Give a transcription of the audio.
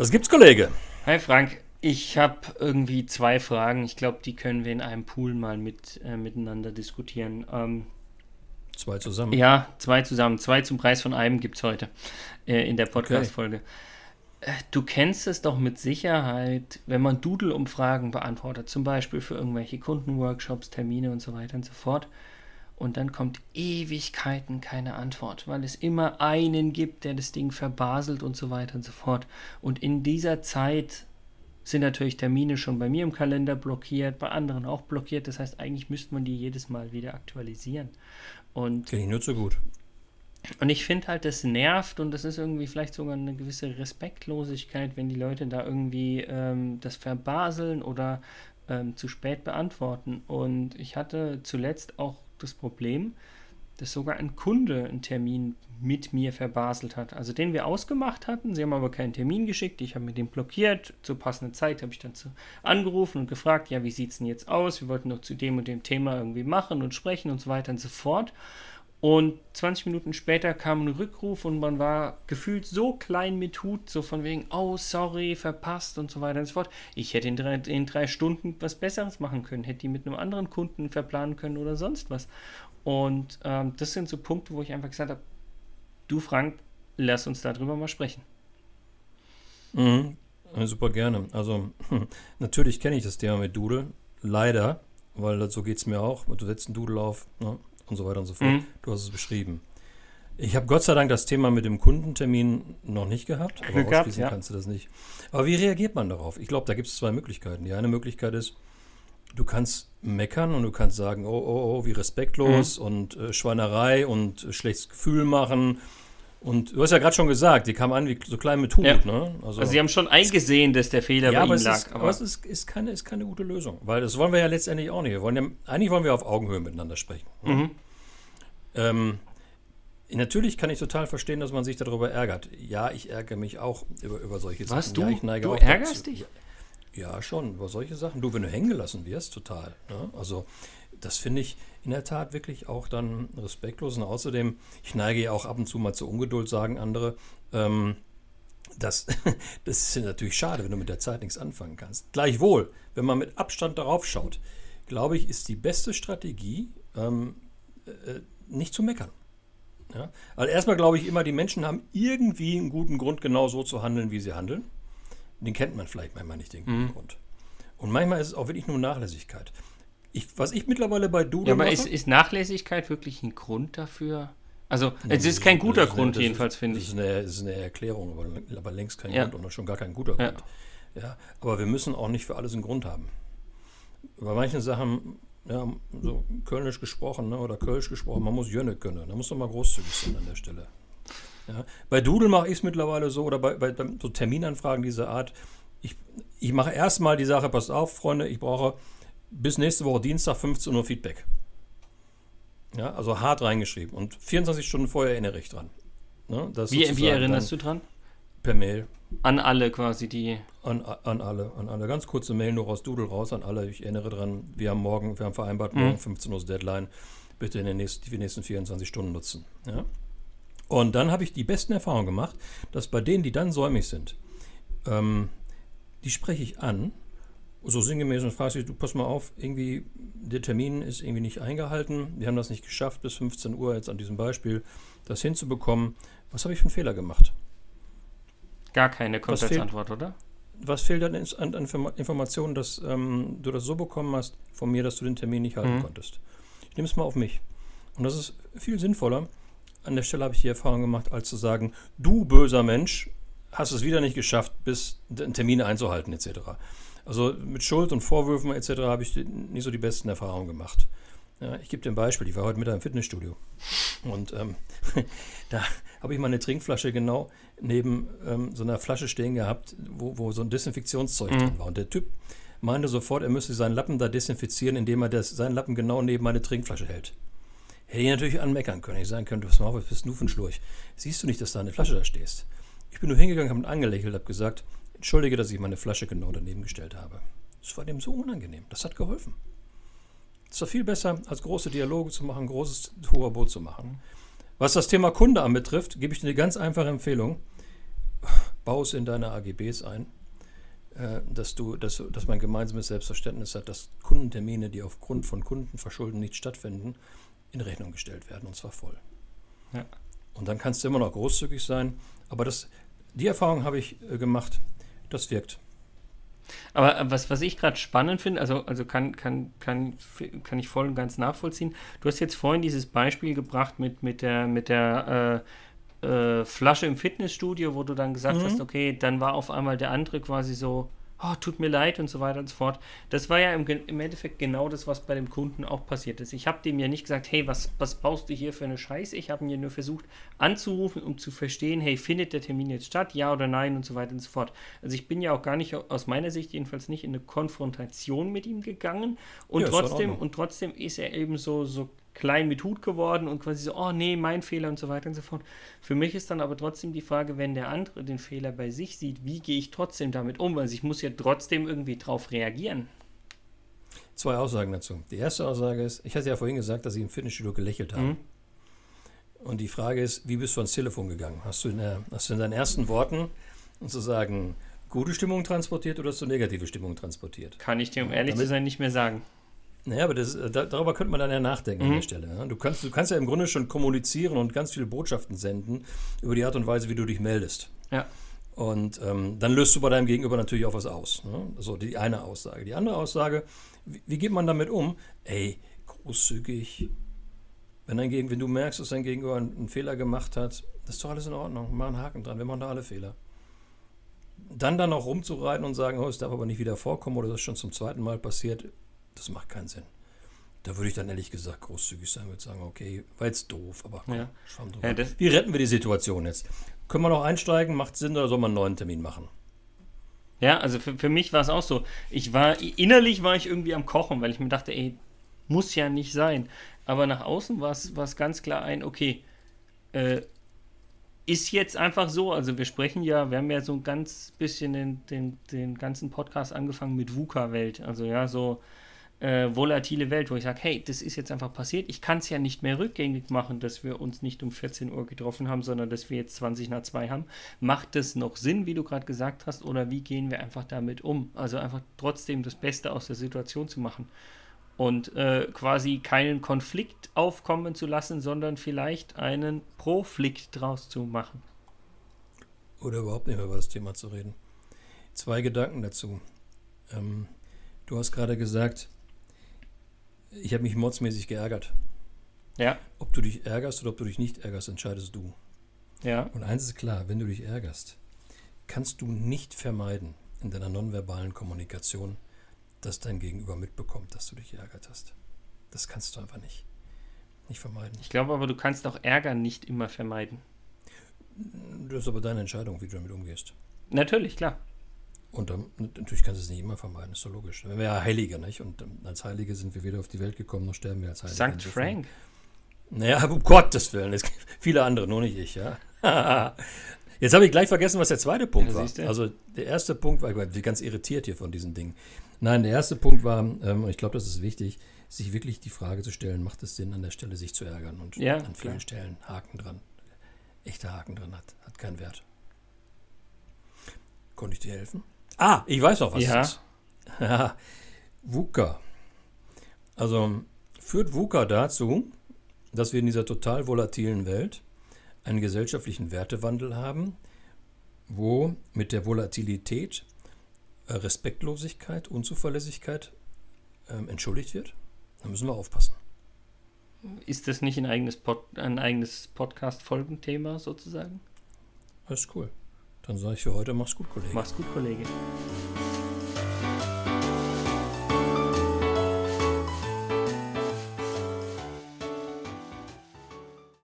Was gibt's, Kollege? Hi Frank, ich habe irgendwie zwei Fragen. Ich glaube, die können wir in einem Pool mal mit, äh, miteinander diskutieren. Ähm, zwei zusammen? Ja, zwei zusammen. Zwei zum Preis von einem gibt es heute äh, in der Podcast-Folge. Okay. Äh, du kennst es doch mit Sicherheit, wenn man Doodle-Umfragen beantwortet, zum Beispiel für irgendwelche Kundenworkshops, Termine und so weiter und so fort und dann kommt Ewigkeiten keine Antwort, weil es immer einen gibt, der das Ding verbaselt und so weiter und so fort. Und in dieser Zeit sind natürlich Termine schon bei mir im Kalender blockiert, bei anderen auch blockiert. Das heißt, eigentlich müsste man die jedes Mal wieder aktualisieren. Und Kenne ich nur so gut. Und ich finde halt, das nervt und das ist irgendwie vielleicht sogar eine gewisse Respektlosigkeit, wenn die Leute da irgendwie ähm, das verbaseln oder ähm, zu spät beantworten. Und ich hatte zuletzt auch das Problem, dass sogar ein Kunde einen Termin mit mir verbaselt hat. Also den wir ausgemacht hatten. Sie haben aber keinen Termin geschickt. Ich habe mir den blockiert. Zur passenden Zeit habe ich dann zu, angerufen und gefragt, ja, wie sieht es denn jetzt aus? Wir wollten noch zu dem und dem Thema irgendwie machen und sprechen und so weiter und so fort. Und 20 Minuten später kam ein Rückruf und man war gefühlt so klein mit Hut, so von wegen, oh, sorry, verpasst und so weiter und so fort. Ich hätte in drei, in drei Stunden was Besseres machen können, hätte die mit einem anderen Kunden verplanen können oder sonst was. Und ähm, das sind so Punkte, wo ich einfach gesagt habe, du Frank, lass uns darüber mal sprechen. Mhm. Super gerne. Also natürlich kenne ich das Thema mit Doodle, leider, weil so geht es mir auch. Du setzt einen Doodle auf, ne? Und so weiter und so fort. Mhm. Du hast es beschrieben. Ich habe Gott sei Dank das Thema mit dem Kundentermin noch nicht gehabt, aber Glück ausschließen ja. kannst du das nicht. Aber wie reagiert man darauf? Ich glaube, da gibt es zwei Möglichkeiten. Die eine Möglichkeit ist, du kannst meckern und du kannst sagen, oh, oh, oh, wie respektlos mhm. und äh, Schweinerei und äh, schlechtes Gefühl machen und du hast ja gerade schon gesagt, die kam an wie so klein mit Hut. Ja. Ne? Also, also, sie haben schon eingesehen, dass der Fehler ja, bei ihnen lag. Ist, aber es ist, ist, keine, ist keine gute Lösung, weil das wollen wir ja letztendlich auch nicht. Wir wollen ja, eigentlich wollen wir auf Augenhöhe miteinander sprechen. Ne? Mhm. Ähm, natürlich kann ich total verstehen, dass man sich darüber ärgert. Ja, ich ärgere mich auch über, über solche Was, Sachen. Du, ja, du ärgerst dazu. dich? Ja, schon, über solche Sachen. Du, wenn du hängen gelassen wirst, total. Ne? Also das finde ich in der Tat wirklich auch dann respektlos. Und außerdem, ich neige ja auch ab und zu mal zur Ungeduld, sagen andere. Ähm, das, das ist natürlich schade, wenn du mit der Zeit nichts anfangen kannst. Gleichwohl, wenn man mit Abstand darauf schaut, glaube ich, ist die beste Strategie, ähm, äh, nicht zu meckern. Ja? Also erstmal glaube ich immer, die Menschen haben irgendwie einen guten Grund, genau so zu handeln, wie sie handeln. Den kennt man vielleicht manchmal nicht, den guten mhm. Grund. Und manchmal ist es auch wirklich nur Nachlässigkeit. Ich, was ich mittlerweile bei Doodle ja, aber mache, ist, ist, Nachlässigkeit wirklich ein Grund dafür? Also, es ist kein guter Grund, eine, jedenfalls, finde ich. Das ist, eine, ist Erklärung, aber, aber längst kein ja. Grund und schon gar kein guter Grund. Ja. ja. Aber wir müssen auch nicht für alles einen Grund haben. Bei manchen Sachen, ja, so kölnisch gesprochen ne, oder kölsch gesprochen, man muss Jönne können. Da muss doch mal großzügig sein an der Stelle. Ja. Bei Doodle mache ich es mittlerweile so, oder bei, bei, bei so Terminanfragen dieser Art, ich, ich mache erstmal die Sache, passt auf, Freunde, ich brauche bis nächste Woche Dienstag 15 Uhr Feedback. Ja, also hart reingeschrieben. Und 24 Stunden vorher erinnere ich dran. Ne, wie, wie erinnerst du dran? Per Mail. An alle quasi, die. An, an alle, an alle. Ganz kurze Mail nur aus Doodle raus an alle. Ich erinnere dran, wir haben morgen, wir haben vereinbart, morgen mhm. 15 Uhr Deadline. Bitte in den nächsten, die nächsten 24 Stunden nutzen. Ja? Und dann habe ich die besten Erfahrungen gemacht, dass bei denen, die dann säumig sind, ähm, die spreche ich an so sinngemäß und fragst dich, du pass mal auf, irgendwie der Termin ist irgendwie nicht eingehalten. Wir haben das nicht geschafft, bis 15 Uhr jetzt an diesem Beispiel das hinzubekommen. Was habe ich für einen Fehler gemacht? Gar keine Kontextantwort, oder? Was fehlt dann an, an Informationen, dass ähm, du das so bekommen hast von mir, dass du den Termin nicht halten mhm. konntest? Ich nehme es mal auf mich. Und das ist viel sinnvoller. An der Stelle habe ich die Erfahrung gemacht, als zu sagen, du böser Mensch, hast es wieder nicht geschafft, bis den Termin einzuhalten, etc. Also mit Schuld und Vorwürfen etc. habe ich nicht so die besten Erfahrungen gemacht. Ja, ich gebe dir ein Beispiel. Ich war heute Mittag im Fitnessstudio und ähm, da habe ich mal eine Trinkflasche genau neben ähm, so einer Flasche stehen gehabt, wo, wo so ein Desinfektionszeug mhm. drin war. Und der Typ meinte sofort, er müsste seinen Lappen da desinfizieren, indem er das, seinen Lappen genau neben meine Trinkflasche hält. Hätte ich natürlich anmeckern können. Ich sagen könnte, was mal was bist du für ein Schlurch? Siehst du nicht, dass da eine Flasche da stehst? Ich bin nur hingegangen, habe ihn angelächelt, habe gesagt, Entschuldige, dass ich meine Flasche genau daneben gestellt habe. Das war dem so unangenehm. Das hat geholfen. Es war viel besser, als große Dialoge zu machen, großes Boot zu machen. Was das Thema Kunde anbetrifft, gebe ich dir eine ganz einfache Empfehlung. Bau es in deine AGBs ein, äh, dass, du, dass, dass man gemeinsames Selbstverständnis hat, dass Kundentermine, die aufgrund von Kundenverschulden nicht stattfinden, in Rechnung gestellt werden und zwar voll. Ja. Und dann kannst du immer noch großzügig sein, aber das, die Erfahrung habe ich äh, gemacht, das wirkt. Aber äh, was, was ich gerade spannend finde, also, also kann, kann, kann, kann ich voll und ganz nachvollziehen. Du hast jetzt vorhin dieses Beispiel gebracht mit, mit der, mit der äh, äh, Flasche im Fitnessstudio, wo du dann gesagt mhm. hast, okay, dann war auf einmal der andere quasi so, oh, tut mir leid und so weiter und so fort. Das war ja im, im Endeffekt genau das, was bei dem Kunden auch passiert ist. Ich habe dem ja nicht gesagt, hey, was, was baust du hier für eine Scheiße? Ich habe ihn ja nur versucht anzurufen, um zu verstehen, hey, findet der Termin jetzt statt, ja oder nein und so weiter und so fort. Also ich bin ja auch gar nicht, aus meiner Sicht jedenfalls nicht in eine Konfrontation mit ihm gegangen und ja, trotzdem, und trotzdem ist er eben so, so klein mit Hut geworden und quasi so, oh nee, mein Fehler und so weiter und so fort. Für mich ist dann aber trotzdem die Frage, wenn der andere den Fehler bei sich sieht, wie gehe ich trotzdem damit um? Also ich muss ja trotzdem irgendwie drauf reagieren. Zwei Aussagen dazu. Die erste Aussage ist, ich hatte ja vorhin gesagt, dass ich im Fitnessstudio gelächelt habe. Mhm. Und die Frage ist, wie bist du ans Telefon gegangen? Hast du in, der, hast du in deinen ersten Worten sozusagen gute Stimmung transportiert oder hast du negative Stimmung transportiert? Kann ich dir, um ehrlich Damit, zu sein, nicht mehr sagen. Naja, aber das, äh, da, darüber könnte man dann ja nachdenken mhm. an der Stelle. Ja? Du, kannst, du kannst ja im Grunde schon kommunizieren und ganz viele Botschaften senden über die Art und Weise, wie du dich meldest. Ja. Und ähm, dann löst du bei deinem Gegenüber natürlich auch was aus. Ne? Also die eine Aussage. Die andere Aussage, wie, wie, geht man damit um? Ey, großzügig. Wenn, dein Gegen, wenn du merkst, dass dein Gegenüber einen, einen Fehler gemacht hat, das ist doch alles in Ordnung. Mach einen Haken dran. Wir machen da alle Fehler. Dann dann auch rumzureiten und sagen, oh, es darf aber nicht wieder vorkommen oder das ist schon zum zweiten Mal passiert, das macht keinen Sinn. Da würde ich dann ehrlich gesagt großzügig sein, würde sagen, okay, war jetzt doof, aber komm, ja. schwamm drüber. Ja, Wie retten wir die Situation jetzt? Können wir noch einsteigen? Macht Sinn oder soll man einen neuen Termin machen? Ja, also für, für mich war es auch so. Ich war, innerlich war ich irgendwie am Kochen, weil ich mir dachte, ey, muss ja nicht sein. Aber nach außen war es ganz klar ein, okay, äh, ist jetzt einfach so, also wir sprechen ja, wir haben ja so ein ganz bisschen den, den, den ganzen Podcast angefangen mit VUCA-Welt. Also ja, so äh, volatile Welt, wo ich sage, hey, das ist jetzt einfach passiert. Ich kann es ja nicht mehr rückgängig machen, dass wir uns nicht um 14 Uhr getroffen haben, sondern dass wir jetzt 20 nach 2 haben. Macht das noch Sinn, wie du gerade gesagt hast, oder wie gehen wir einfach damit um? Also einfach trotzdem das Beste aus der Situation zu machen und äh, quasi keinen Konflikt aufkommen zu lassen, sondern vielleicht einen Proflikt draus zu machen. Oder überhaupt nicht mehr über das Thema zu reden. Zwei Gedanken dazu. Ähm, du hast gerade gesagt, ich habe mich mordsmäßig geärgert. Ja. Ob du dich ärgerst oder ob du dich nicht ärgerst, entscheidest du. Ja. Und eins ist klar, wenn du dich ärgerst, kannst du nicht vermeiden in deiner nonverbalen Kommunikation, dass dein Gegenüber mitbekommt, dass du dich geärgert hast. Das kannst du einfach nicht. Nicht vermeiden. Ich glaube aber, du kannst auch Ärger nicht immer vermeiden. Das ist aber deine Entscheidung, wie du damit umgehst. Natürlich, klar. Und dann, natürlich kannst du es nicht immer vermeiden, ist doch logisch. Wir wären ja Heilige, nicht? Und als Heilige sind wir weder auf die Welt gekommen, noch sterben wir als Heilige. Sankt Frank. Naja, um Gottes Willen, es gibt viele andere, nur nicht ich, ja. Jetzt habe ich gleich vergessen, was der zweite Punkt ja, war. Also der erste Punkt war, ich bin ganz irritiert hier von diesen Dingen. Nein, der erste Punkt war, ähm, ich glaube, das ist wichtig, sich wirklich die Frage zu stellen, macht es Sinn, an der Stelle sich zu ärgern? Und ja, an vielen klar. Stellen Haken dran. Echter Haken dran hat, hat keinen Wert. Konnte ich dir helfen? Ah, ich weiß noch, was ja. das ist. Ja, VUCA. Also führt VUCA dazu, dass wir in dieser total volatilen Welt einen gesellschaftlichen Wertewandel haben, wo mit der Volatilität äh, Respektlosigkeit, Unzuverlässigkeit ähm, entschuldigt wird. Da müssen wir aufpassen. Ist das nicht ein eigenes, Pod, ein eigenes Podcast-Folgenthema sozusagen? Das ist cool. Dann sage ich für heute, mach's gut, Kollege. Mach's gut, Kollege.